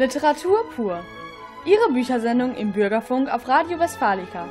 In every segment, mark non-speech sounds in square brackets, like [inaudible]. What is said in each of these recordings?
Literatur pur. Ihre Büchersendung im Bürgerfunk auf Radio Westfalica.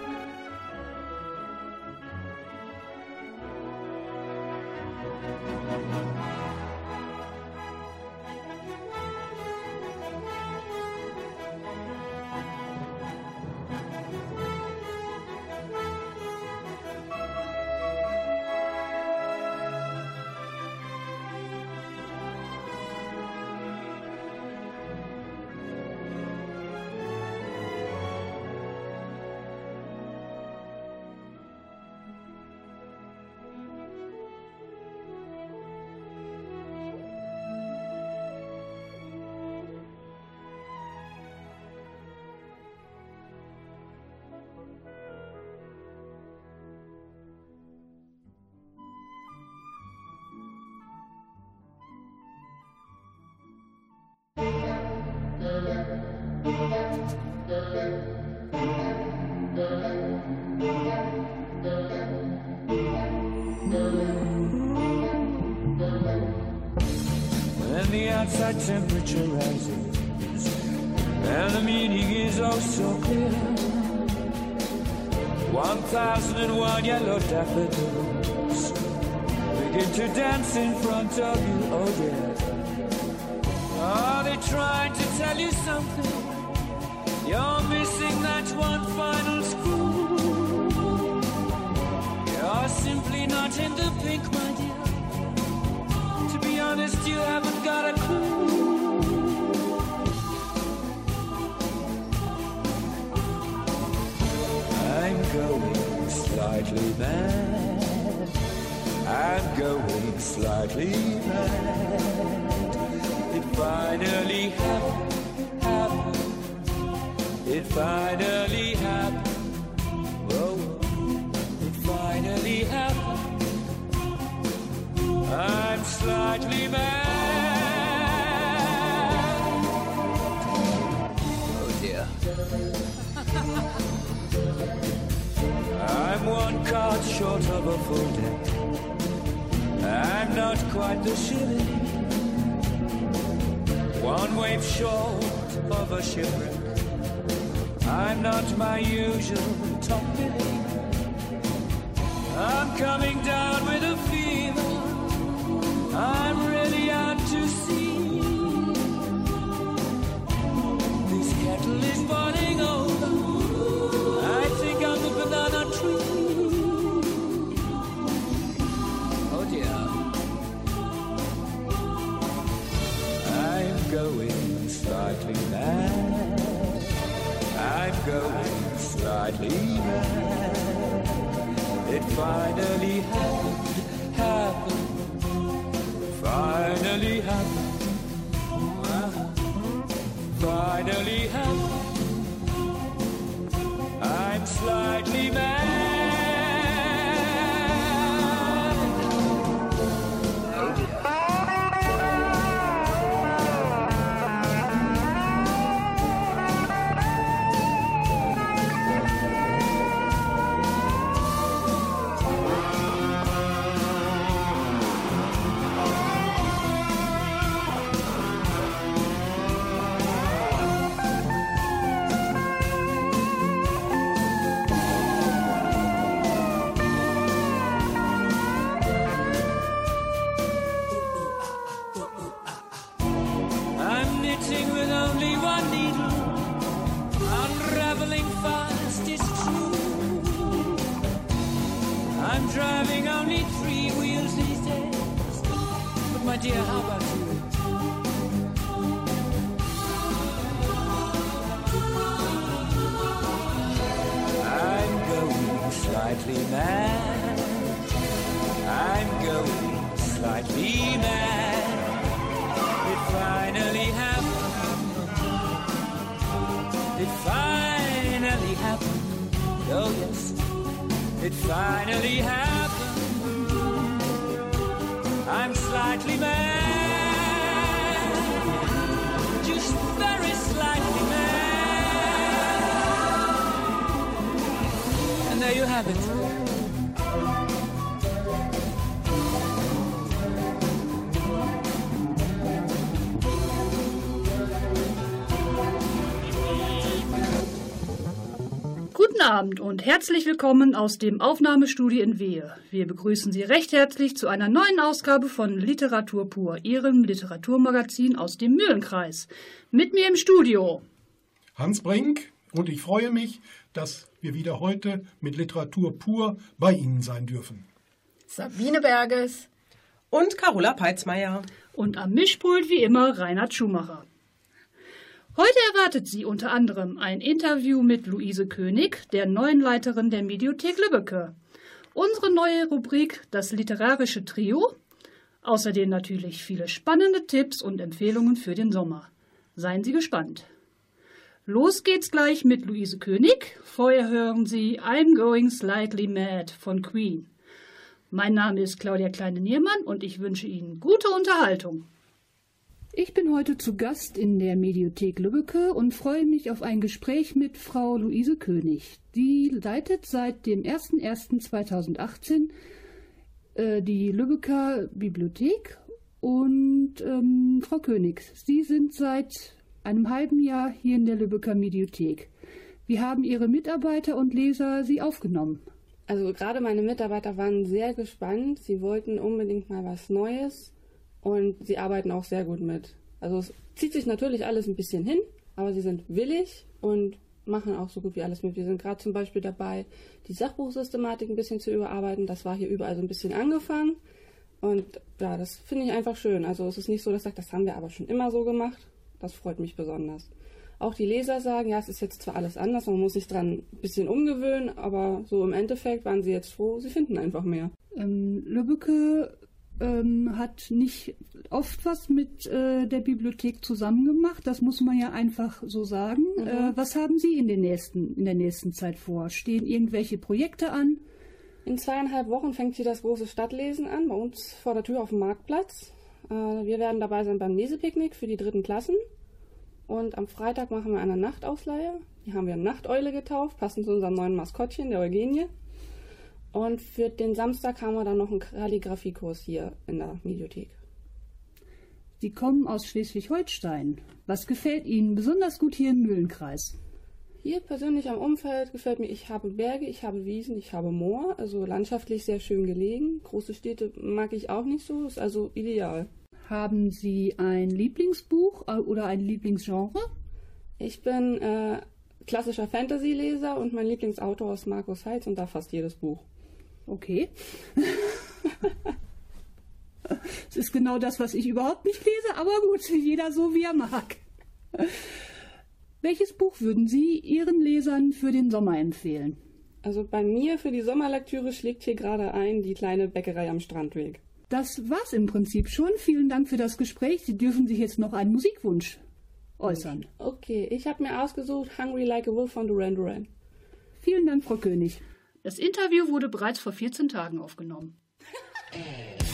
To dance in front of you, oh dear. Are they trying to tell you something? You're missing that one final screw. You're simply not in the pink, my dear. To be honest, you haven't got a clue. I'm going slightly mad. I'm going slightly mad. It finally happened, happened. It finally happened. Whoa, it finally happened. I'm slightly mad. Oh dear. [laughs] I'm one card short of a full deck. I'm not quite the shilling. One wave short of a shipwreck. I'm not my usual top billing. I'm coming down with a fever. I'm really out to sea. This kettle is boiling over. Going slightly mad. It finally happened, happened, finally happened. Finally happened. I'm slightly mad. there you have it. Guten Abend und herzlich willkommen aus dem Aufnahmestudio in Wehe. Wir begrüßen Sie recht herzlich zu einer neuen Ausgabe von Literatur pur, Ihrem Literaturmagazin aus dem Mühlenkreis. Mit mir im Studio Hans Brink und ich freue mich, dass wir wieder heute mit Literatur pur bei Ihnen sein dürfen. Sabine Berges und Carola Peitzmeier. Und am Mischpult wie immer Reinhard Schumacher. Heute erwartet Sie unter anderem ein Interview mit Luise König, der neuen Leiterin der Mediothek Lübbecke. Unsere neue Rubrik Das literarische Trio. Außerdem natürlich viele spannende Tipps und Empfehlungen für den Sommer. Seien Sie gespannt. Los geht's gleich mit Luise König. Vorher hören Sie I'm Going Slightly Mad von Queen. Mein Name ist Claudia Kleine-Niermann und ich wünsche Ihnen gute Unterhaltung. Ich bin heute zu Gast in der Mediothek Lübbecke und freue mich auf ein Gespräch mit Frau Luise König. Die leitet seit dem 01.01.2018 äh, die Lübecker Bibliothek. Und ähm, Frau König, Sie sind seit einem halben Jahr hier in der Lübecker Mediothek. Wie haben Ihre Mitarbeiter und Leser Sie aufgenommen? Also gerade meine Mitarbeiter waren sehr gespannt. Sie wollten unbedingt mal was Neues und sie arbeiten auch sehr gut mit. Also es zieht sich natürlich alles ein bisschen hin, aber sie sind willig und machen auch so gut wie alles mit. Wir sind gerade zum Beispiel dabei, die Sachbuchsystematik ein bisschen zu überarbeiten. Das war hier überall so ein bisschen angefangen. Und ja, das finde ich einfach schön. Also es ist nicht so, dass ich sage, das haben wir aber schon immer so gemacht. Das freut mich besonders. Auch die Leser sagen, ja, es ist jetzt zwar alles anders, man muss sich dran ein bisschen umgewöhnen, aber so im Endeffekt waren sie jetzt froh, sie finden einfach mehr. Ähm, Lübbecke ähm, hat nicht oft was mit äh, der Bibliothek zusammen gemacht. Das muss man ja einfach so sagen. Mhm. Äh, was haben Sie in, den nächsten, in der nächsten Zeit vor? Stehen irgendwelche Projekte an? In zweieinhalb Wochen fängt hier das große Stadtlesen an, bei uns vor der Tür auf dem Marktplatz. Äh, wir werden dabei sein beim Lesepicknick für die dritten Klassen. Und am Freitag machen wir eine Nachtausleihe. Die haben wir Nachteule getauft, passend zu unserem neuen Maskottchen, der Eugenie. Und für den Samstag haben wir dann noch einen Kalligrafiekurs hier in der Mediothek. Sie kommen aus Schleswig-Holstein. Was gefällt Ihnen besonders gut hier im Mühlenkreis? Hier persönlich am Umfeld gefällt mir, ich habe Berge, ich habe Wiesen, ich habe Moor, also landschaftlich sehr schön gelegen. Große Städte mag ich auch nicht so, ist also ideal. Haben Sie ein Lieblingsbuch äh, oder ein Lieblingsgenre? Ich bin äh, klassischer Fantasy-Leser und mein Lieblingsautor ist Markus Heitz und da fast jedes Buch. Okay. [laughs] Es ist genau das, was ich überhaupt nicht lese, aber gut, jeder so wie er mag. Welches Buch würden Sie Ihren Lesern für den Sommer empfehlen? Also bei mir für die Sommerlektüre schlägt hier gerade ein die kleine Bäckerei am Strandweg. Das war's im Prinzip schon. Vielen Dank für das Gespräch. Sie dürfen sich jetzt noch einen Musikwunsch äußern. Okay, ich habe mir ausgesucht Hungry Like a Wolf von Duran Duran. Vielen Dank, Frau König. Das Interview wurde bereits vor 14 Tagen aufgenommen. [laughs]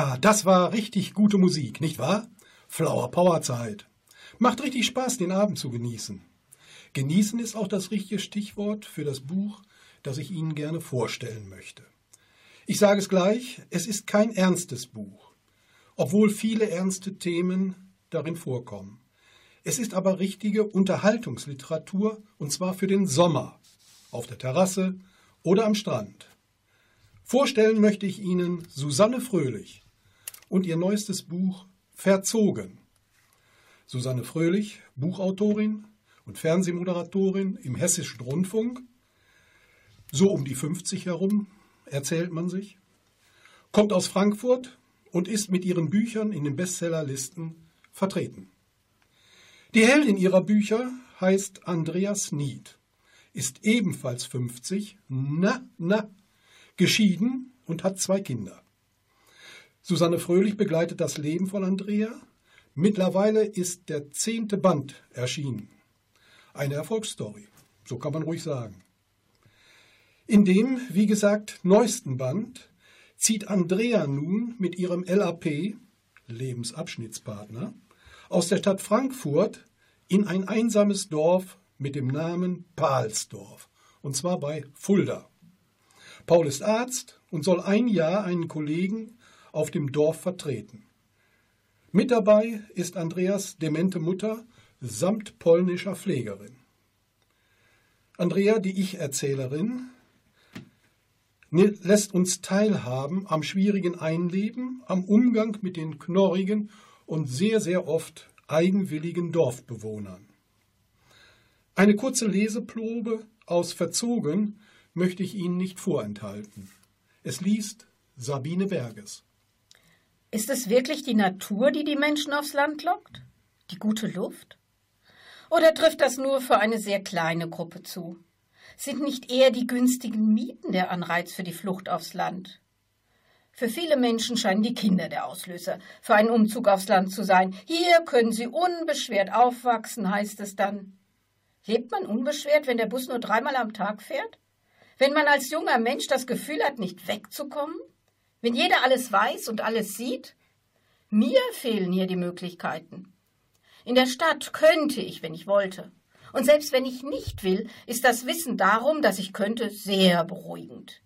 Ja, das war richtig gute Musik, nicht wahr? Flower Power Zeit. Macht richtig Spaß, den Abend zu genießen. Genießen ist auch das richtige Stichwort für das Buch, das ich Ihnen gerne vorstellen möchte. Ich sage es gleich, es ist kein ernstes Buch, obwohl viele ernste Themen darin vorkommen. Es ist aber richtige Unterhaltungsliteratur, und zwar für den Sommer, auf der Terrasse oder am Strand. Vorstellen möchte ich Ihnen Susanne Fröhlich und ihr neuestes Buch Verzogen. Susanne Fröhlich, Buchautorin und Fernsehmoderatorin im Hessischen Rundfunk, so um die 50 herum, erzählt man sich, kommt aus Frankfurt und ist mit ihren Büchern in den Bestsellerlisten vertreten. Die Heldin ihrer Bücher heißt Andreas Nied, ist ebenfalls 50, na, na, geschieden und hat zwei Kinder. Susanne Fröhlich begleitet das Leben von Andrea. Mittlerweile ist der zehnte Band erschienen. Eine Erfolgsstory, so kann man ruhig sagen. In dem, wie gesagt, neuesten Band zieht Andrea nun mit ihrem LAP, Lebensabschnittspartner, aus der Stadt Frankfurt in ein einsames Dorf mit dem Namen Pahlsdorf, und zwar bei Fulda. Paul ist Arzt und soll ein Jahr einen Kollegen auf dem Dorf vertreten. Mit dabei ist Andreas demente Mutter samt polnischer Pflegerin. Andrea, die Ich-Erzählerin, lässt uns teilhaben am schwierigen Einleben, am Umgang mit den knorrigen und sehr, sehr oft eigenwilligen Dorfbewohnern. Eine kurze Leseprobe aus Verzogen möchte ich Ihnen nicht vorenthalten. Es liest Sabine Berges. Ist es wirklich die Natur, die die Menschen aufs Land lockt? Die gute Luft? Oder trifft das nur für eine sehr kleine Gruppe zu? Sind nicht eher die günstigen Mieten der Anreiz für die Flucht aufs Land? Für viele Menschen scheinen die Kinder der Auslöser für einen Umzug aufs Land zu sein. Hier können sie unbeschwert aufwachsen, heißt es dann. Lebt man unbeschwert, wenn der Bus nur dreimal am Tag fährt? Wenn man als junger Mensch das Gefühl hat, nicht wegzukommen? Wenn jeder alles weiß und alles sieht? Mir fehlen hier die Möglichkeiten. In der Stadt könnte ich, wenn ich wollte. Und selbst wenn ich nicht will, ist das Wissen darum, dass ich könnte, sehr beruhigend.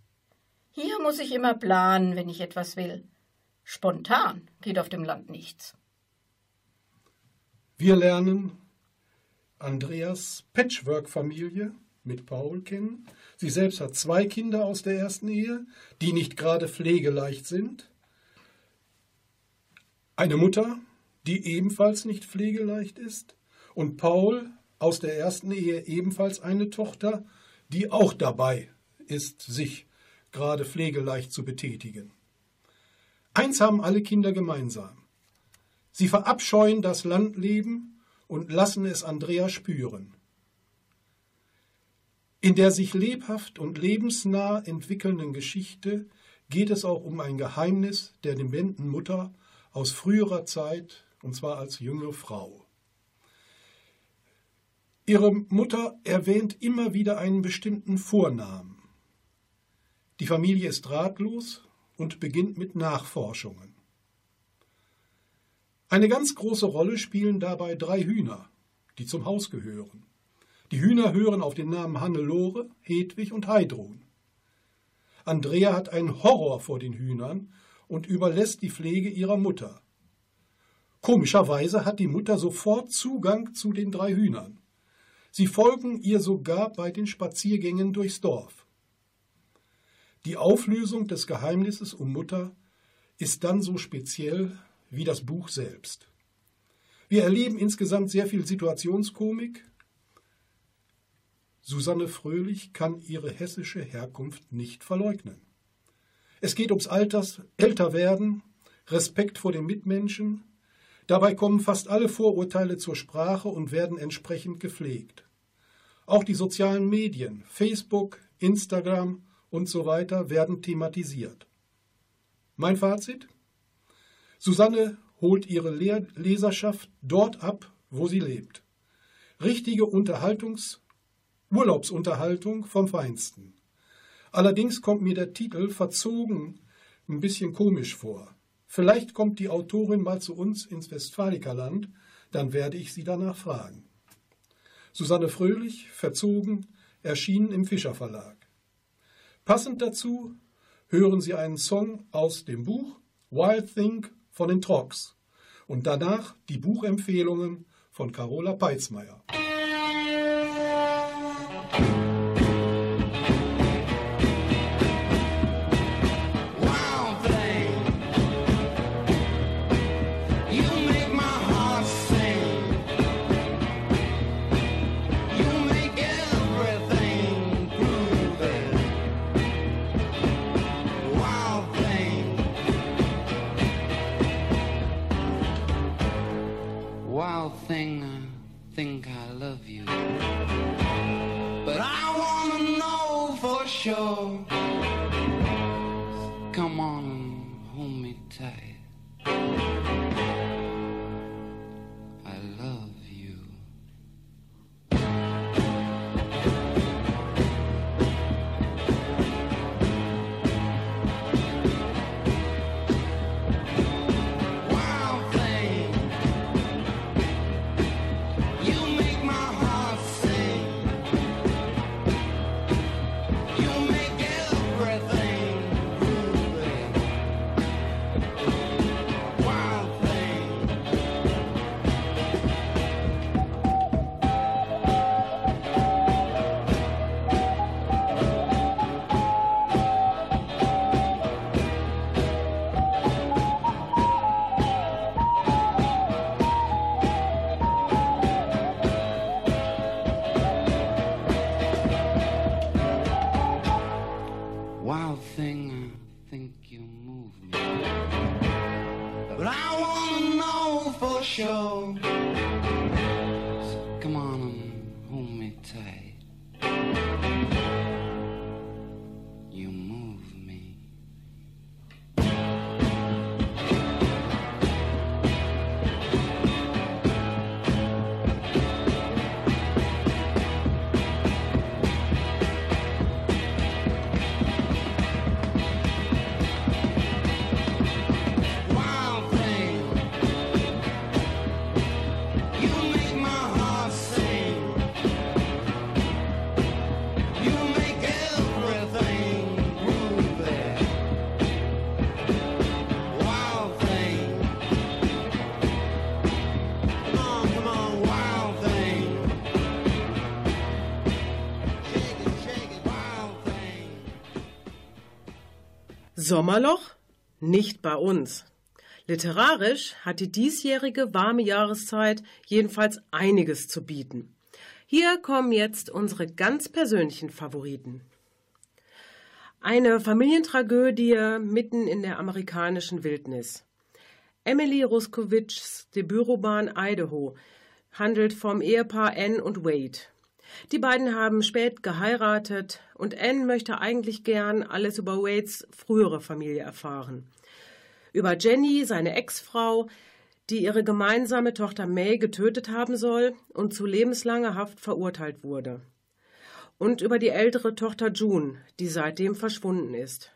Hier muss ich immer planen, wenn ich etwas will. Spontan geht auf dem Land nichts. Wir lernen Andreas Patchwork-Familie mit Paul kennen. Sie selbst hat zwei Kinder aus der ersten Ehe, die nicht gerade pflegeleicht sind. Eine Mutter, die ebenfalls nicht pflegeleicht ist. Und Paul aus der ersten Ehe ebenfalls eine Tochter, die auch dabei ist, sich gerade pflegeleicht zu betätigen. Eins haben alle Kinder gemeinsam. Sie verabscheuen das Landleben und lassen es Andrea spüren. In der sich lebhaft und lebensnah entwickelnden Geschichte geht es auch um ein Geheimnis der dementen Mutter aus früherer Zeit, und zwar als junge Frau. Ihre Mutter erwähnt immer wieder einen bestimmten Vornamen. Die Familie ist ratlos und beginnt mit Nachforschungen. Eine ganz große Rolle spielen dabei drei Hühner, die zum Haus gehören. Die Hühner hören auf den Namen Hannelore, Hedwig und Heidrun. Andrea hat einen Horror vor den Hühnern und überlässt die Pflege ihrer Mutter. Komischerweise hat die Mutter sofort Zugang zu den drei Hühnern. Sie folgen ihr sogar bei den Spaziergängen durchs Dorf. Die Auflösung des Geheimnisses um Mutter ist dann so speziell wie das Buch selbst. Wir erleben insgesamt sehr viel Situationskomik. Susanne Fröhlich kann ihre hessische Herkunft nicht verleugnen. Es geht ums Alters, Älterwerden, Respekt vor den Mitmenschen. Dabei kommen fast alle Vorurteile zur Sprache und werden entsprechend gepflegt. Auch die sozialen Medien, Facebook, Instagram und so weiter werden thematisiert. Mein Fazit? Susanne holt ihre Leserschaft dort ab, wo sie lebt. Richtige Unterhaltungs Urlaubsunterhaltung vom Feinsten. Allerdings kommt mir der Titel verzogen ein bisschen komisch vor. Vielleicht kommt die Autorin mal zu uns ins Westfalikerland, dann werde ich sie danach fragen. Susanne Fröhlich, verzogen, erschienen im Fischer Verlag. Passend dazu hören Sie einen Song aus dem Buch Wild Thing von den Trogs und danach die Buchempfehlungen von Carola Peitzmeier. tenga. Sommerloch? Nicht bei uns. Literarisch hat die diesjährige warme Jahreszeit jedenfalls einiges zu bieten. Hier kommen jetzt unsere ganz persönlichen Favoriten. Eine Familientragödie mitten in der amerikanischen Wildnis. Emily Ruskowitschs Debütroman Idaho handelt vom Ehepaar Anne und Wade. Die beiden haben spät geheiratet und Anne möchte eigentlich gern alles über Wades frühere Familie erfahren. Über Jenny, seine Ex-Frau, die ihre gemeinsame Tochter May getötet haben soll und zu lebenslanger Haft verurteilt wurde. Und über die ältere Tochter June, die seitdem verschwunden ist.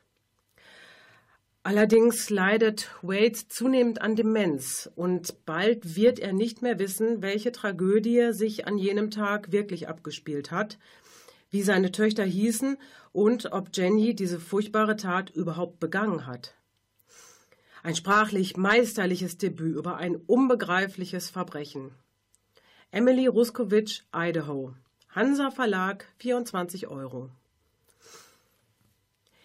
Allerdings leidet Wade zunehmend an Demenz und bald wird er nicht mehr wissen, welche Tragödie sich an jenem Tag wirklich abgespielt hat, wie seine Töchter hießen und ob Jenny diese furchtbare Tat überhaupt begangen hat. Ein sprachlich meisterliches Debüt über ein unbegreifliches Verbrechen. Emily Ruskowitsch, Idaho. Hansa Verlag, 24 Euro.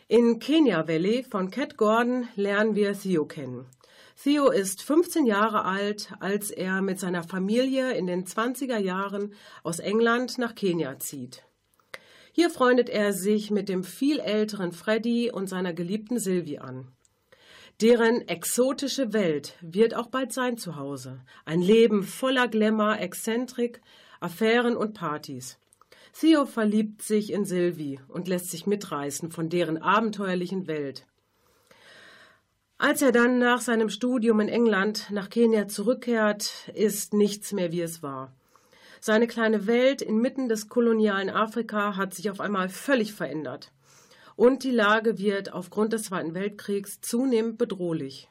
In Kenya Valley von Cat Gordon lernen wir Theo kennen. Theo ist 15 Jahre alt, als er mit seiner Familie in den 20er Jahren aus England nach Kenia zieht. Hier freundet er sich mit dem viel älteren Freddy und seiner geliebten Sylvie an. Deren exotische Welt wird auch bald sein Zuhause. Ein Leben voller Glamour, Exzentrik, Affären und Partys. Theo verliebt sich in Sylvie und lässt sich mitreißen von deren abenteuerlichen Welt. Als er dann nach seinem Studium in England nach Kenia zurückkehrt, ist nichts mehr wie es war. Seine kleine Welt inmitten des kolonialen Afrika hat sich auf einmal völlig verändert. Und die Lage wird aufgrund des Zweiten Weltkriegs zunehmend bedrohlich.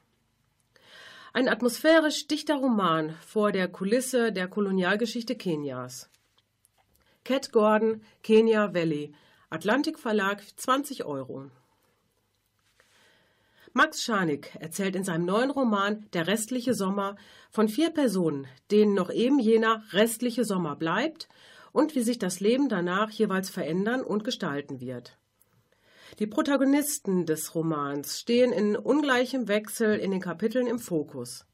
Ein atmosphärisch dichter Roman vor der Kulisse der Kolonialgeschichte Kenias. Cat Gordon, Kenya Valley, Atlantik Verlag, 20 Euro. Max Scharnig erzählt in seinem neuen Roman Der restliche Sommer von vier Personen, denen noch eben jener restliche Sommer bleibt und wie sich das Leben danach jeweils verändern und gestalten wird. Die Protagonisten des Romans stehen in ungleichem Wechsel in den Kapiteln im Fokus.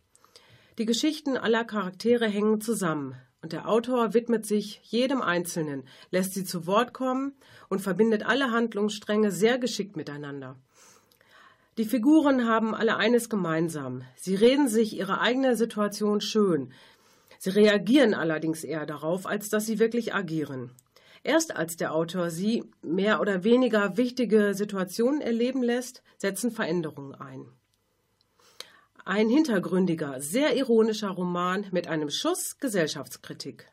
Die Geschichten aller Charaktere hängen zusammen und der Autor widmet sich jedem Einzelnen, lässt sie zu Wort kommen und verbindet alle Handlungsstränge sehr geschickt miteinander. Die Figuren haben alle eines gemeinsam. Sie reden sich ihre eigene Situation schön. Sie reagieren allerdings eher darauf, als dass sie wirklich agieren. Erst als der Autor sie mehr oder weniger wichtige Situationen erleben lässt, setzen Veränderungen ein. Ein hintergründiger, sehr ironischer Roman mit einem Schuss Gesellschaftskritik.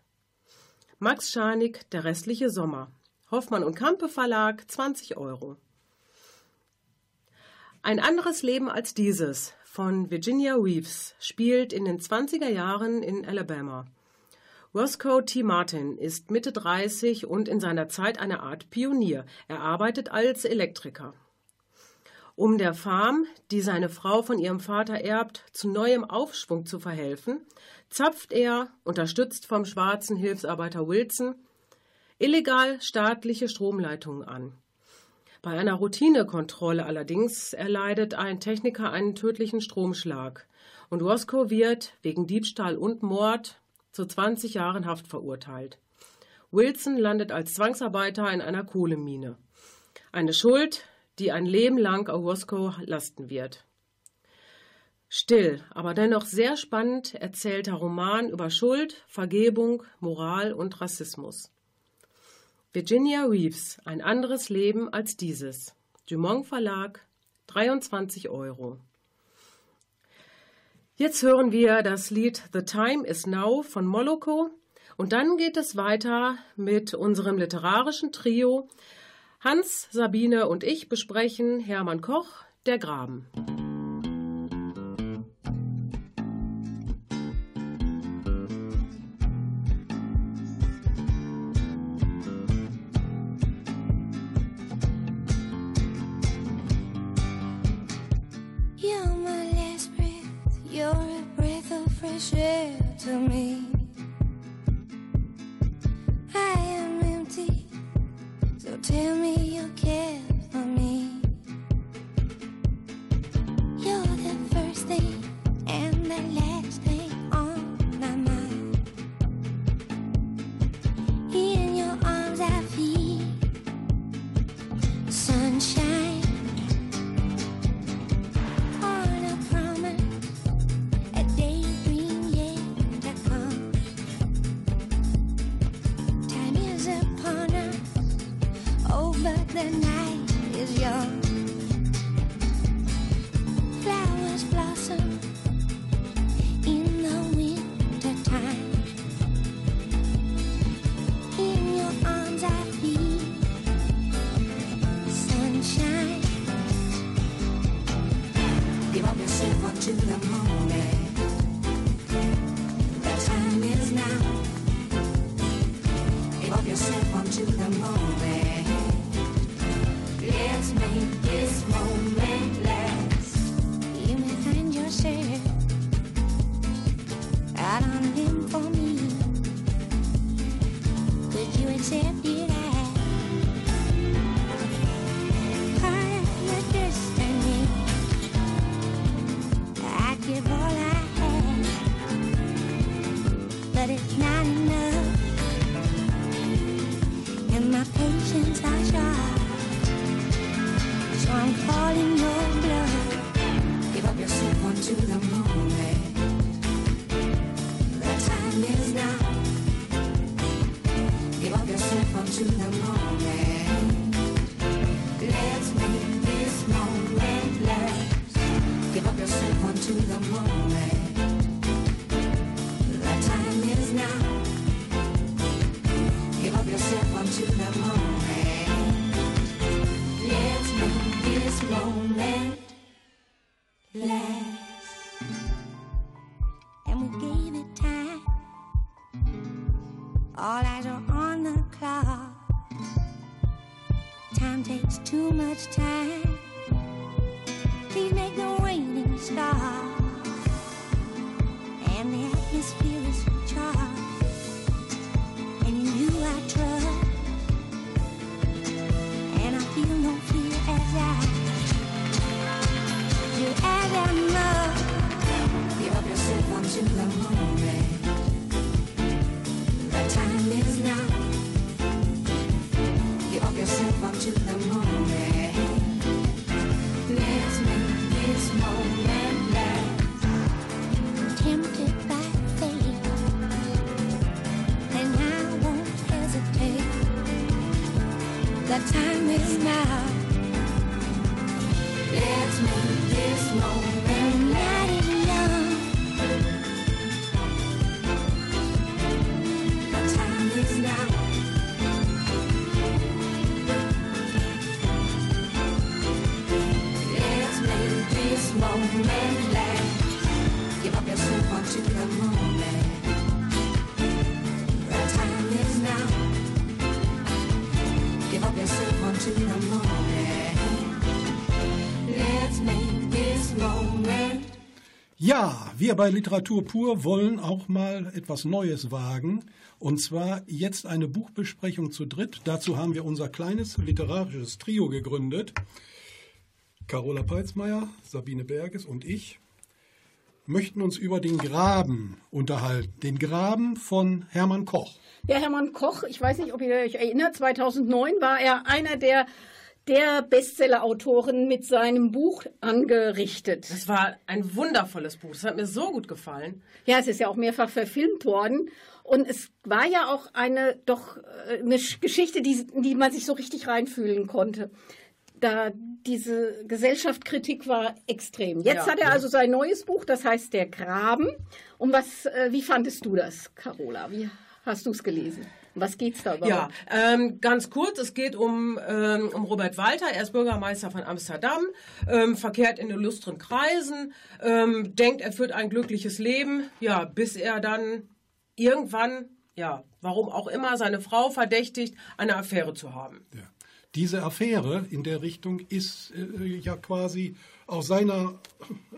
Max Scharnig, Der restliche Sommer. Hoffmann und Kampe Verlag, 20 Euro. Ein anderes Leben als dieses von Virginia Reeves spielt in den 20er Jahren in Alabama. Roscoe T. Martin ist Mitte 30 und in seiner Zeit eine Art Pionier. Er arbeitet als Elektriker. Um der Farm, die seine Frau von ihrem Vater erbt, zu neuem Aufschwung zu verhelfen, zapft er, unterstützt vom schwarzen Hilfsarbeiter Wilson, illegal staatliche Stromleitungen an. Bei einer Routinekontrolle allerdings erleidet ein Techniker einen tödlichen Stromschlag und Roscoe wird wegen Diebstahl und Mord zu 20 Jahren Haft verurteilt. Wilson landet als Zwangsarbeiter in einer Kohlemine. Eine Schuld, die ein Leben lang Roscoe lasten wird. Still, aber dennoch sehr spannend erzählter Roman über Schuld, Vergebung, Moral und Rassismus. Virginia Reeves, ein anderes Leben als dieses. Dumont Verlag, 23 Euro. Jetzt hören wir das Lied The Time is Now von Moloko und dann geht es weiter mit unserem literarischen Trio. Hans, Sabine und ich besprechen Hermann Koch, Der Graben. You're my last breath, you're a breath of fresh air to me. And we gave it time. All eyes are on the clock. Time takes too much time. Please make the raining stop. And the atmosphere is charged. And you I trust. And I feel no fear as I. the moment. The time is now. Give up yourself onto the moment. Ja, wir bei Literatur pur wollen auch mal etwas Neues wagen. Und zwar jetzt eine Buchbesprechung zu dritt. Dazu haben wir unser kleines literarisches Trio gegründet. Carola Peitzmeier, Sabine Berges und ich möchten uns über den Graben unterhalten. Den Graben von Hermann Koch. Ja, Hermann Koch, ich weiß nicht, ob ihr euch erinnert, 2009 war er einer der, der Bestseller-Autoren mit seinem Buch angerichtet. Das war ein wundervolles Buch. Das hat mir so gut gefallen. Ja, es ist ja auch mehrfach verfilmt worden. Und es war ja auch eine doch äh, eine Sch- Geschichte, die, die man sich so richtig reinfühlen konnte. Da diese Gesellschaftskritik war extrem. Jetzt Ja. hat er also sein neues Buch, das heißt Der Graben. Und was, äh, wie fandest du das, Carola? Wie hast du es gelesen? Was geht's da überhaupt? Ja, ähm, ganz kurz, es geht um, ähm, um Robert Walter, er ist Bürgermeister von Amsterdam, ähm, verkehrt in illustren Kreisen, ähm, denkt, er führt ein glückliches Leben, ja, bis er dann irgendwann, ja, warum auch immer, seine Frau verdächtigt, eine Affäre zu haben. Ja. Diese Affäre in der Richtung ist äh, ja quasi aus seiner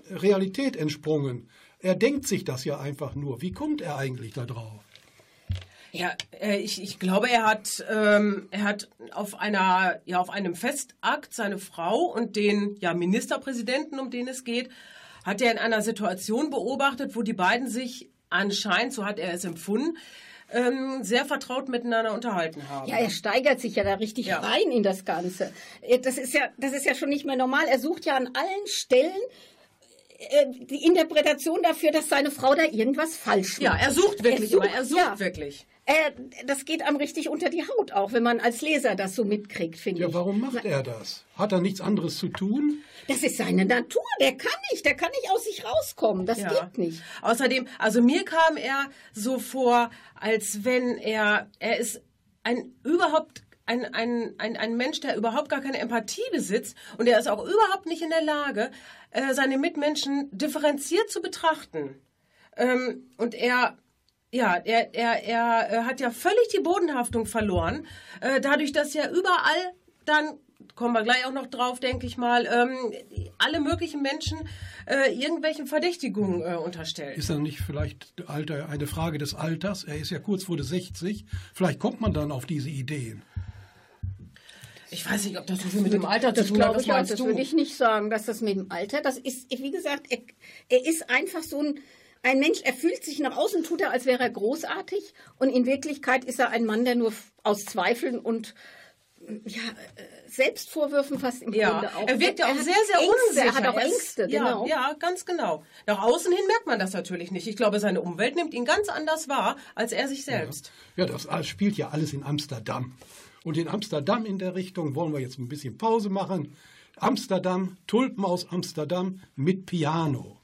Realität entsprungen. Er denkt sich das ja einfach nur. Wie kommt er eigentlich da drauf? Ja, äh, ich, ich glaube, er hat, ähm, er hat auf einer, ja, auf einem Festakt seine Frau und den ja, Ministerpräsidenten, um den es geht, hat er in einer Situation beobachtet, wo die beiden sich anscheinend, so hat er es empfunden, ähm, sehr vertraut miteinander unterhalten haben. Ja, er steigert sich ja da richtig Ja. rein in das Ganze. Äh, Das ist ja, das ist ja schon nicht mehr normal. Er sucht ja an allen Stellen äh, die Interpretation dafür, dass seine Frau da irgendwas falsch macht. Ja, er sucht wirklich Er immer, er sucht ja. wirklich. Äh, das geht einem richtig unter die Haut, auch wenn man als Leser das so mitkriegt, finde Ja, ich. warum macht er das? Hat er nichts anderes zu tun? Das ist seine Natur. Der kann nicht, der kann nicht aus sich rauskommen. Das Ja. geht nicht. Außerdem, also mir kam er so vor, als wenn er, er ist ein überhaupt ein, ein, ein, ein Mensch, der überhaupt gar keine Empathie besitzt und er ist auch überhaupt nicht in der Lage, äh, seine Mitmenschen differenziert zu betrachten. Ähm, und er, ja, er, er, er äh, hat ja völlig die Bodenhaftung verloren, äh, dadurch, dass er überall dann, kommen wir gleich auch noch drauf, denke ich mal, ähm, alle möglichen Menschen äh, irgendwelchen Verdächtigungen äh, unterstellt. Ist er nicht vielleicht Alter, eine Frage des Alters? Er ist ja kurz vor der 60. Vielleicht kommt man dann auf diese Ideen. Ich weiß nicht, ob das so viel mit dem Alter zu Das tun hat. glaube Was ich auch. Das du? würde ich nicht sagen, dass das mit dem Alter, das ist, wie gesagt, er, er ist einfach so ein, ein Mensch, er fühlt sich nach außen, tut er, als wäre er großartig und in Wirklichkeit ist er ein Mann, der nur aus Zweifeln und ja, äh, Selbstvorwürfen fast im Ja, Grunde auch. er wirkt ja auch sehr, sehr Ängste, unsicher. Er hat auch Ängste, ja, genau. Ja, ganz genau. Nach außen hin merkt man das natürlich nicht. Ich glaube, seine Umwelt nimmt ihn ganz anders wahr, als er sich selbst. Ja, das alles spielt ja alles in Amsterdam. Und in Amsterdam in der Richtung wollen wir jetzt ein bisschen Pause machen. Amsterdam, Tulpen aus Amsterdam mit Piano.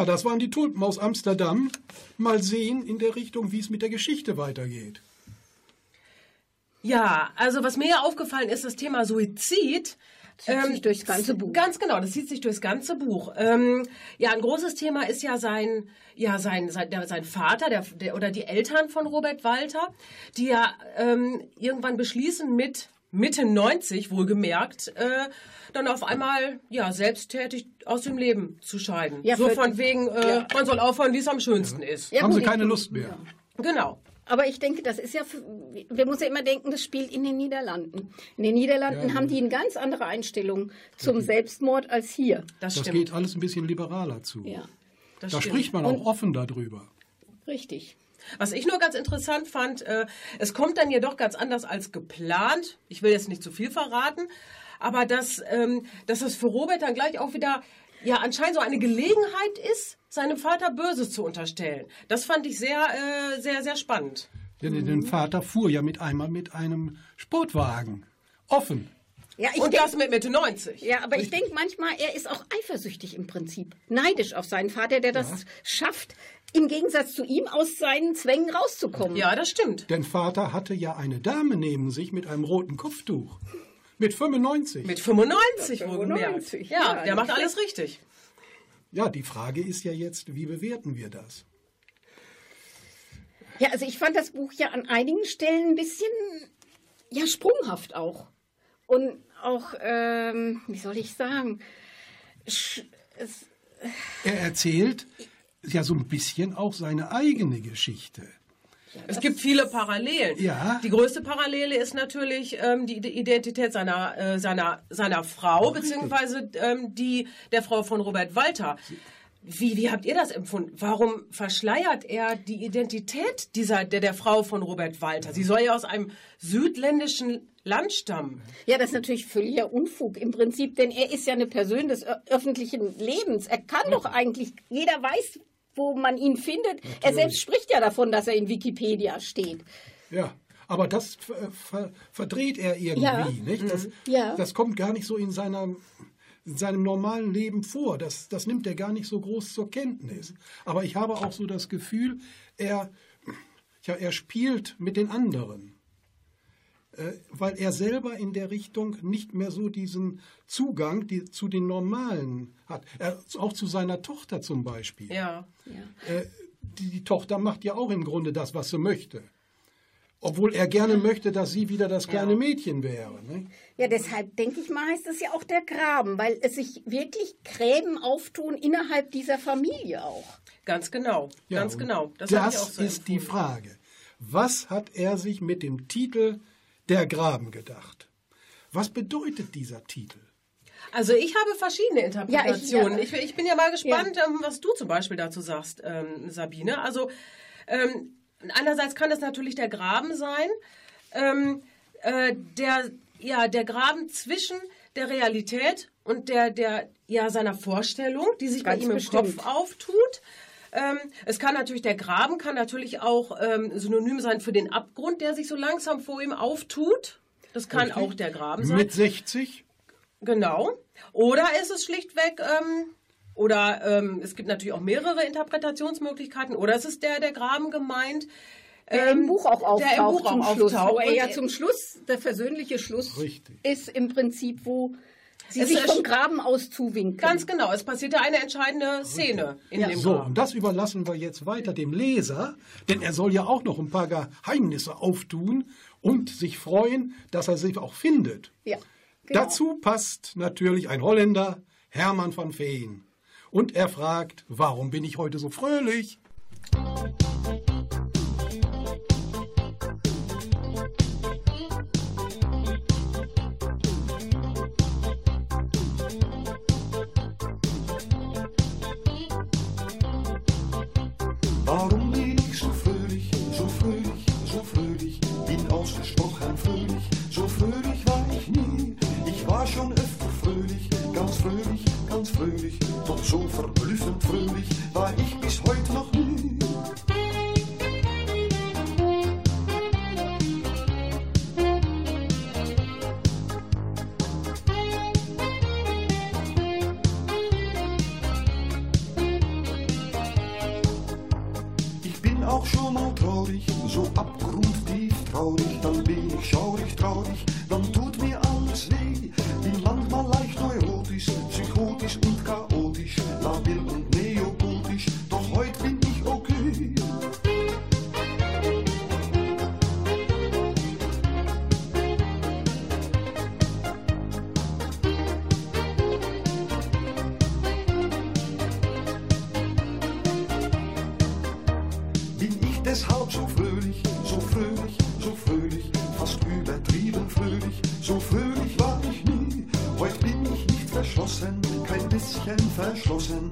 Ja, das waren die Tulpen aus Amsterdam. Mal sehen in der Richtung, wie es mit der Geschichte weitergeht. Ja, also was mir ja aufgefallen ist, das Thema Suizid. Zieht sich durchs ganze Buch. Ganz genau, das zieht sich durchs ganze Buch. Ähm, ja, ein großes Thema ist ja sein, ja sein, sein, der, sein Vater der, der, oder die Eltern von Robert Walter, die ja ähm, irgendwann beschließen mit Mitte 90 wohlgemerkt, äh, dann auf einmal ja selbsttätig aus dem Leben zu scheiden. Ja, so von wegen, äh, man soll aufhören, wie es am schönsten ist. Ja, Haben gut, sie ich- keine Lust mehr. Genau. Aber ich denke, das ist ja, für- wir müssen ja immer denken, das spielt in den Niederlanden. In den Niederlanden Ja, haben ja. die eine ganz andere Einstellung zum Selbstmord als hier. Das, Das geht alles ein bisschen liberaler zu. Ja, das Da stimmt. spricht man auch offen darüber. richtig. Was ich nur ganz interessant fand, äh, es kommt dann jedoch ganz anders als geplant. Ich will jetzt nicht zu viel verraten, aber dass, ähm, dass es für Robert dann gleich auch wieder ja anscheinend so eine Gelegenheit ist, seinem Vater Böses zu unterstellen. Das fand ich sehr, äh, sehr, sehr spannend. Denn der Vater fuhr ja mit einmal mit einem Sportwagen. Offen. Ja, ich Und denk- das mit Mitte 90. Ja, aber ich denke manchmal, er ist auch eifersüchtig im Prinzip. Neidisch auf seinen Vater, der das schafft, im Gegensatz zu ihm aus seinen Zwängen rauszukommen. Ja, das stimmt. Denn Vater hatte ja eine Dame neben sich mit einem roten Kopftuch. Mit 95. Mit 95 Mit wohlgemerkt. 95, Ja, ja, der macht alles richtig. Ja, die Frage ist ja jetzt, wie bewerten wir das? Ja, also ich fand das Buch ja an einigen Stellen ein bisschen, ja, sprunghaft auch. Und auch, ähm, wie soll ich sagen, sch es, Er erzählt ja so ein bisschen auch seine eigene Geschichte. Es gibt viele Parallelen. Ja. Die größte Parallele ist natürlich ähm, die Identität seiner, äh, seiner, seiner Frau, beziehungsweise ähm, die der Frau von Robert Walter. Wie, wie habt ihr das empfunden? Warum verschleiert er die Identität dieser, der, der Frau von Robert Walter? Sie soll ja aus einem südländischen Land stammen. ja, das ist natürlich völliger Unfug im Prinzip, denn er ist ja eine Person des öffentlichen Lebens. Er kann doch eigentlich, jeder weiß, wo man ihn findet. Er selbst spricht ja davon, dass er in Wikipedia steht. Ja, aber das ver verdreht er irgendwie, Ja. nicht? Das, Ja. das kommt gar nicht so in, seiner, in seinem normalen Leben vor. Das, das nimmt er gar nicht so groß zur Kenntnis. Aber ich habe auch so das Gefühl, er, ja, er spielt mit den anderen. Äh, weil er selber in der Richtung nicht mehr so diesen Zugang die, zu den Normalen hat. Er, auch zu seiner Tochter zum Beispiel. Ja. Äh, die, die Tochter macht ja auch im Grunde das, was sie möchte. Obwohl er gerne möchte, dass sie wieder das kleine Mädchen wäre. Ne? Ja, deshalb denke ich mal, heißt es ja auch der Graben, weil es sich wirklich Gräben auftun innerhalb dieser Familie auch. Ganz genau. Ja, Ganz genau. Das, auch so ist die empfunden. Frage. Was hat er sich mit dem Titel Der Graben gedacht? Was bedeutet dieser Titel? Also ich habe verschiedene Interpretationen. Ja, ich, ich- ich, bin ja mal gespannt, ähm, was du zum Beispiel dazu sagst, ähm, Sabine. Also ähm, einerseits kann es natürlich der Graben sein, ähm, äh, der ja der Graben zwischen der Realität und der der ja seiner Vorstellung, die sich Ganz bei ihm im bestimmt. Kopf auftut. Ähm, es kann natürlich der Graben kann natürlich auch ähm, synonym sein für den Abgrund, der sich so langsam vor ihm auftut. Das kann Richtig? auch der Graben sein. Mit 60? Genau. Oder ist es schlichtweg, ähm, oder ähm, es gibt natürlich auch mehrere Interpretationsmöglichkeiten, oder ist es der, der Graben gemeint, Der ähm, im Buch auch auftaucht der im Buch zum auch Schluss, auftaucht. wo er ja zum Schluss, der versöhnliche Schluss Richtig. ist im Prinzip, wo sie sich vom Graben aus zuwinken. Ganz genau, es passiert ja eine entscheidende Szene in dem So, Graben. und das überlassen wir jetzt weiter dem Leser, denn er soll ja auch noch ein paar Geheimnisse auftun und sich freuen, dass er sich auch findet. Ja, genau. Dazu passt natürlich ein Holländer, Hermann van Veen. Und er fragt, warum bin ich heute so fröhlich? Fröhlich. Doch so verblüffend fröhlich war ich bis heute noch fröhlich, so fröhlich war ich nie. Heute bin ich nicht verschlossen, kein bisschen verschlossen,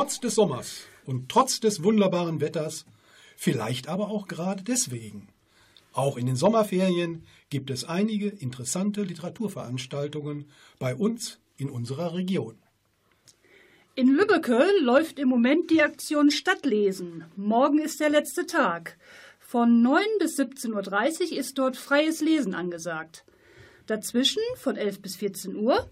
Trotz des Sommers und trotz des wunderbaren Wetters, vielleicht aber auch gerade deswegen. Auch in den Sommerferien gibt es einige interessante Literaturveranstaltungen bei uns in unserer Region. In Lübbecke läuft im Moment die Aktion Stadtlesen. Morgen ist der letzte Tag. Von 9 bis 17.30 Uhr ist dort freies Lesen angesagt. Dazwischen, von 11 bis 14 Uhr,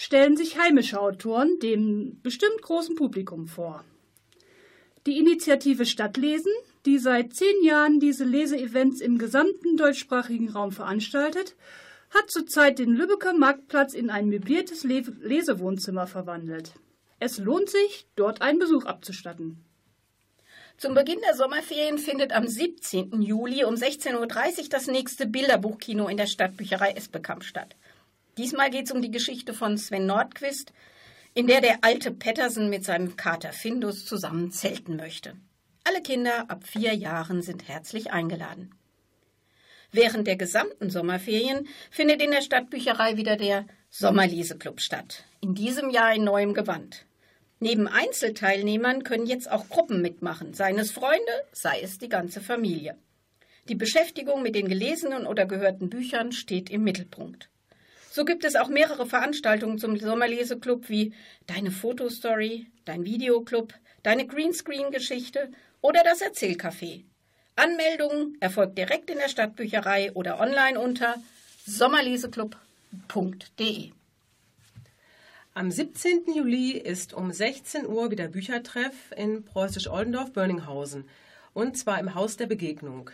stellen sich heimische Autoren dem bestimmt großen Publikum vor. Die Initiative Stadtlesen, die seit zehn Jahren diese Leseevents im gesamten deutschsprachigen Raum veranstaltet, hat zurzeit den Lübecker Marktplatz in ein möbliertes Le Lesewohnzimmer verwandelt. Es lohnt sich, dort einen Besuch abzustatten. Zum Beginn der Sommerferien findet am 17. Juli um 16.30 Uhr das nächste Bilderbuchkino in der Stadtbücherei Esbekamp statt. Diesmal geht es um die Geschichte von Sven Nordquist, in der der alte Pettersen mit seinem Kater Findus zusammen zelten möchte. Alle Kinder ab vier Jahren sind herzlich eingeladen. Während der gesamten Sommerferien findet in der Stadtbücherei wieder der Sommerleseklub statt. In diesem Jahr in neuem Gewand. Neben Einzelteilnehmern können jetzt auch Gruppen mitmachen, seien es Freunde, sei es die ganze Familie. Die Beschäftigung mit den gelesenen oder gehörten Büchern steht im Mittelpunkt. So gibt es auch mehrere Veranstaltungen zum Sommerleseklub wie Deine Fotostory, Dein Videoclub, Deine Greenscreen-Geschichte oder das Erzählcafé. Anmeldung erfolgt direkt in der Stadtbücherei oder online unter sommerleseklub.de. Am 17. Juli ist um 16 Uhr wieder Büchertreff in Preußisch-Oldendorf-Börninghausen. Und zwar im Haus der Begegnung.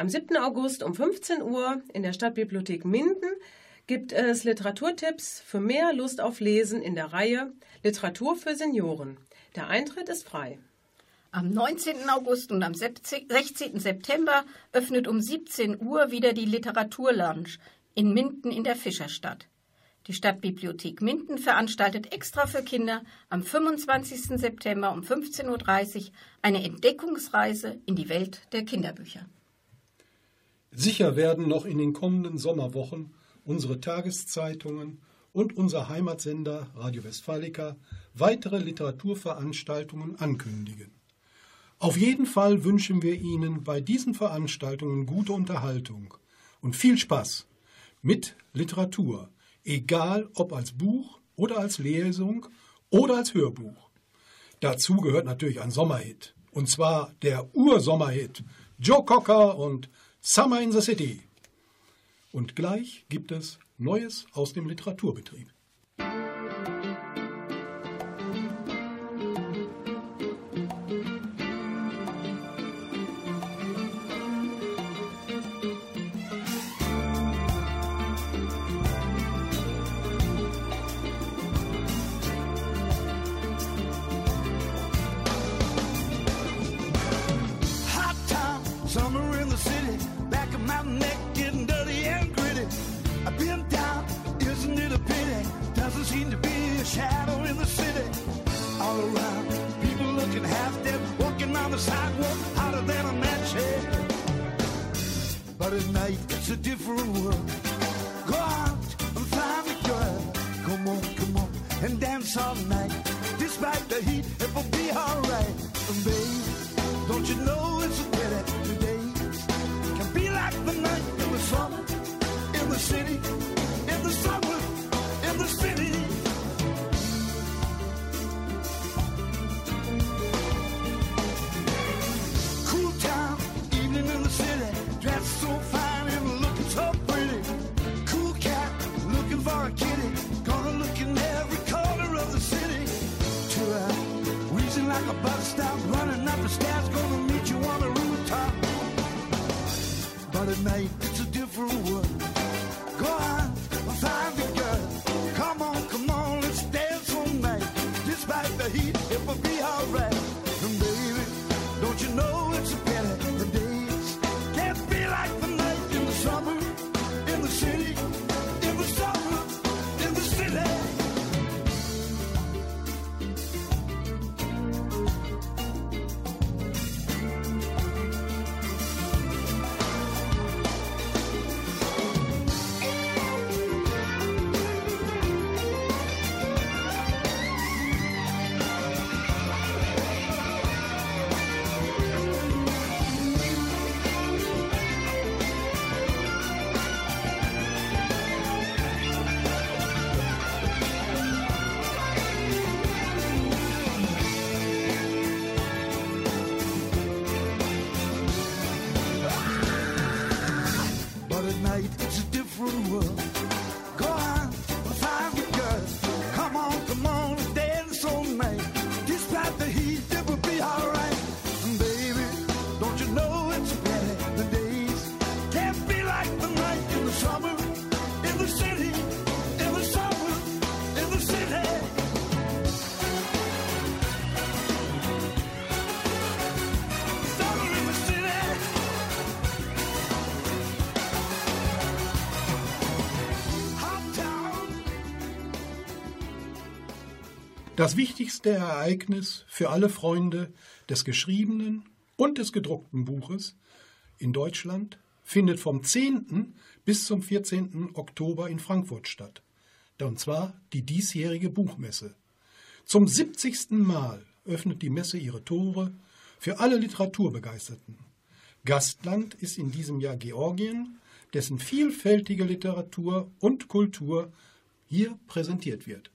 Am 7. August um 15 Uhr in der Stadtbibliothek Minden gibt es Literaturtipps für mehr Lust auf Lesen in der Reihe Literatur für Senioren. Der Eintritt ist frei. Am 19. August und am 16. September öffnet um 17 Uhr wieder die Literaturlounge in Minden in der Fischerstadt. Die Stadtbibliothek Minden veranstaltet extra für Kinder am 25. September um 15.30 Uhr eine Entdeckungsreise in die Welt der Kinderbücher. Sicher werden noch in den kommenden Sommerwochen unsere Tageszeitungen und unser Heimatsender Radio Westfalica weitere Literaturveranstaltungen ankündigen. Auf jeden Fall wünschen wir Ihnen bei diesen Veranstaltungen gute Unterhaltung und viel Spaß mit Literatur, egal ob als Buch oder als Lesung oder als Hörbuch. Dazu gehört natürlich ein Sommerhit, und zwar der Ursommerhit Joe Cocker und Summer in the City. Und gleich gibt es Neues aus dem Literaturbetrieb. But at night it's a different world. Go out and find a girl. Come on, come on, and dance all night. Despite the heat, it will be alright. And babe, don't you know it's a pity stairs, gonna meet you on the rooftop. But at night it's a different world. Das wichtigste Ereignis für alle Freunde des geschriebenen und des gedruckten Buches in Deutschland findet vom 10. bis zum 14. Oktober in Frankfurt statt. Und zwar die diesjährige Buchmesse. Zum 70. Mal öffnet die Messe ihre Tore für alle Literaturbegeisterten. Gastland ist in diesem Jahr Georgien, dessen vielfältige Literatur und Kultur hier präsentiert wird.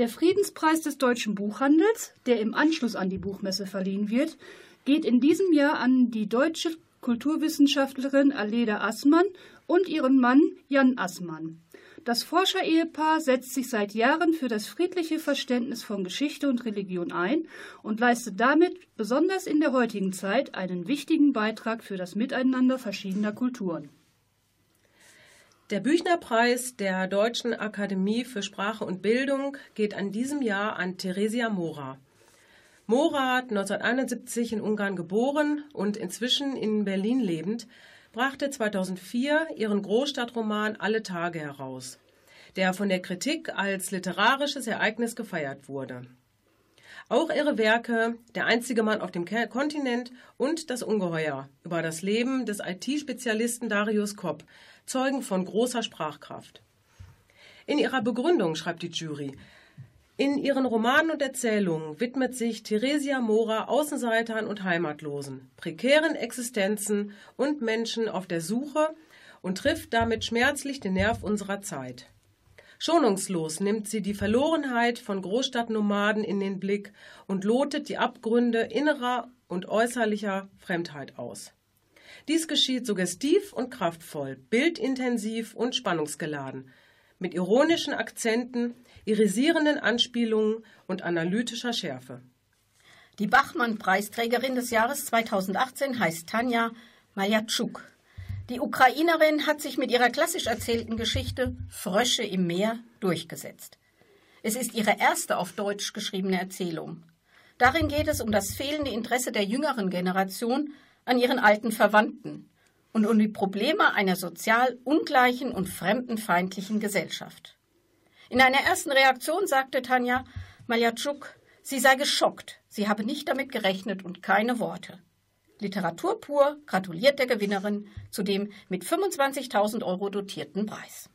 Der Friedenspreis des deutschen Buchhandels, der im Anschluss an die Buchmesse verliehen wird, geht in diesem Jahr an die deutsche Kulturwissenschaftlerin Aleda Assmann und ihren Mann Jan Assmann. Das Forscher-Ehepaar setzt sich seit Jahren für das friedliche Verständnis von Geschichte und Religion ein und leistet damit besonders in der heutigen Zeit einen wichtigen Beitrag für das Miteinander verschiedener Kulturen. Der Büchnerpreis der Deutschen Akademie für Sprache und Bildung geht an diesem Jahr an Theresia Mora. Mora hat 1971 in Ungarn geboren und inzwischen in Berlin lebend, brachte 2004 ihren Großstadtroman Alle Tage heraus, der von der Kritik als literarisches Ereignis gefeiert wurde. Auch ihre Werke Der einzige Mann auf dem Kontinent und Das Ungeheuer über das Leben des IT-Spezialisten Darius Kopp zeugen von großer Sprachkraft. In ihrer Begründung schreibt die Jury, in ihren Romanen und Erzählungen widmet sich Theresia Mora Außenseitern und Heimatlosen, prekären Existenzen und Menschen auf der Suche und trifft damit schmerzlich den Nerv unserer Zeit. Schonungslos nimmt sie die Verlorenheit von Großstadtnomaden in den Blick und lotet die Abgründe innerer und äußerlicher Fremdheit aus. Dies geschieht suggestiv und kraftvoll, bildintensiv und spannungsgeladen, mit ironischen Akzenten, irisierenden Anspielungen und analytischer Schärfe. Die Bachmann-Preisträgerin des Jahres 2018 heißt Tanja Majatschuk. Die Ukrainerin hat sich mit ihrer klassisch erzählten Geschichte Frösche im Meer durchgesetzt. Es ist ihre erste auf Deutsch geschriebene Erzählung. Darin geht es um das fehlende Interesse der jüngeren Generation an ihren alten Verwandten und um die Probleme einer sozial ungleichen und fremdenfeindlichen Gesellschaft. In einer ersten Reaktion sagte Tanja Maljatschuk, sie sei geschockt, sie habe nicht damit gerechnet und keine Worte. Literatur pur gratuliert der Gewinnerin zu dem mit 25.000 Euro dotierten Preis.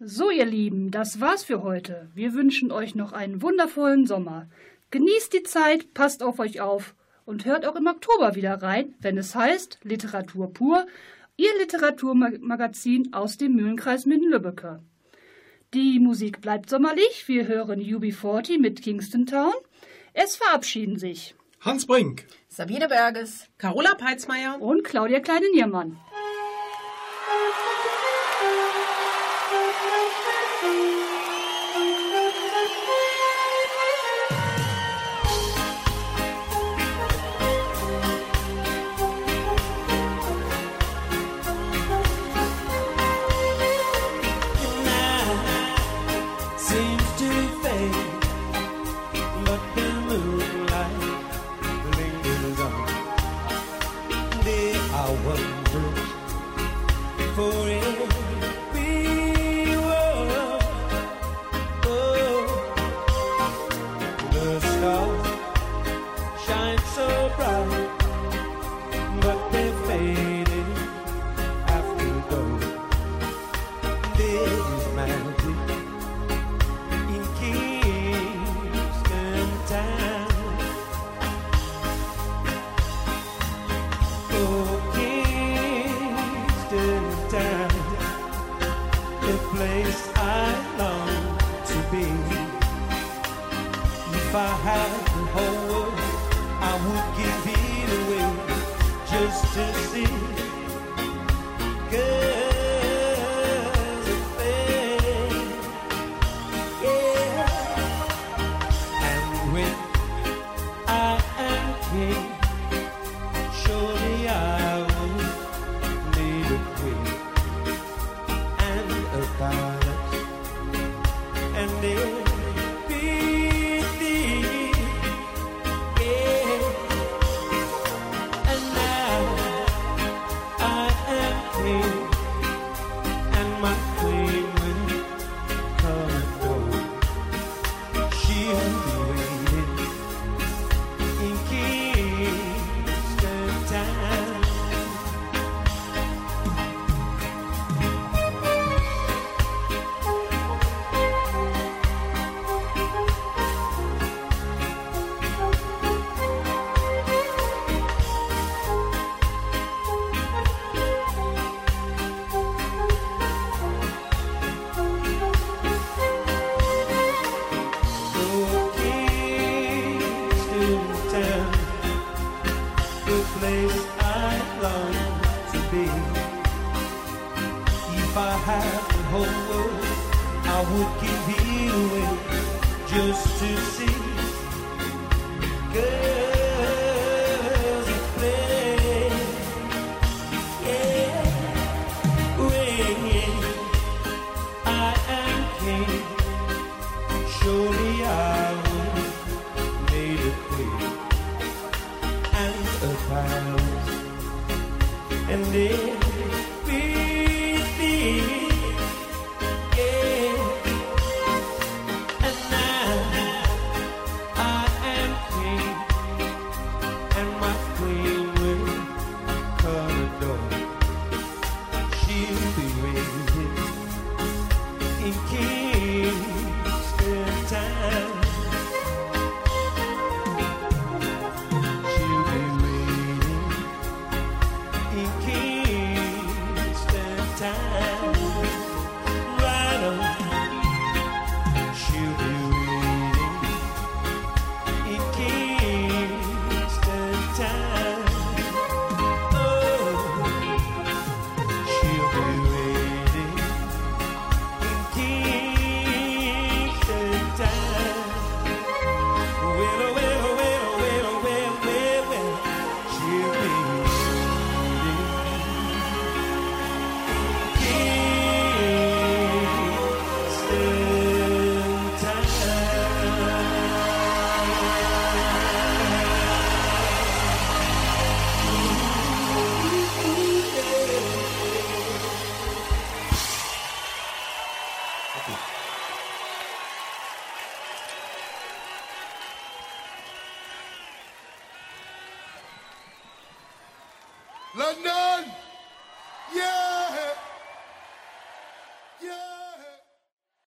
So, ihr Lieben, das war's für heute. Wir wünschen euch noch einen wundervollen Sommer. Genießt die Zeit, passt auf euch auf und hört auch im Oktober wieder rein, wenn es heißt Literatur pur, Ihr Literaturmagazin aus dem Mühlenkreis Minden-Lübbecke. Die Musik bleibt sommerlich. Wir hören UB40 mit Kingston Town. Es verabschieden sich Hans Brink, Sabine Berges, Carola Peitzmeier und Claudia Kleinen-Niermann. to see. and day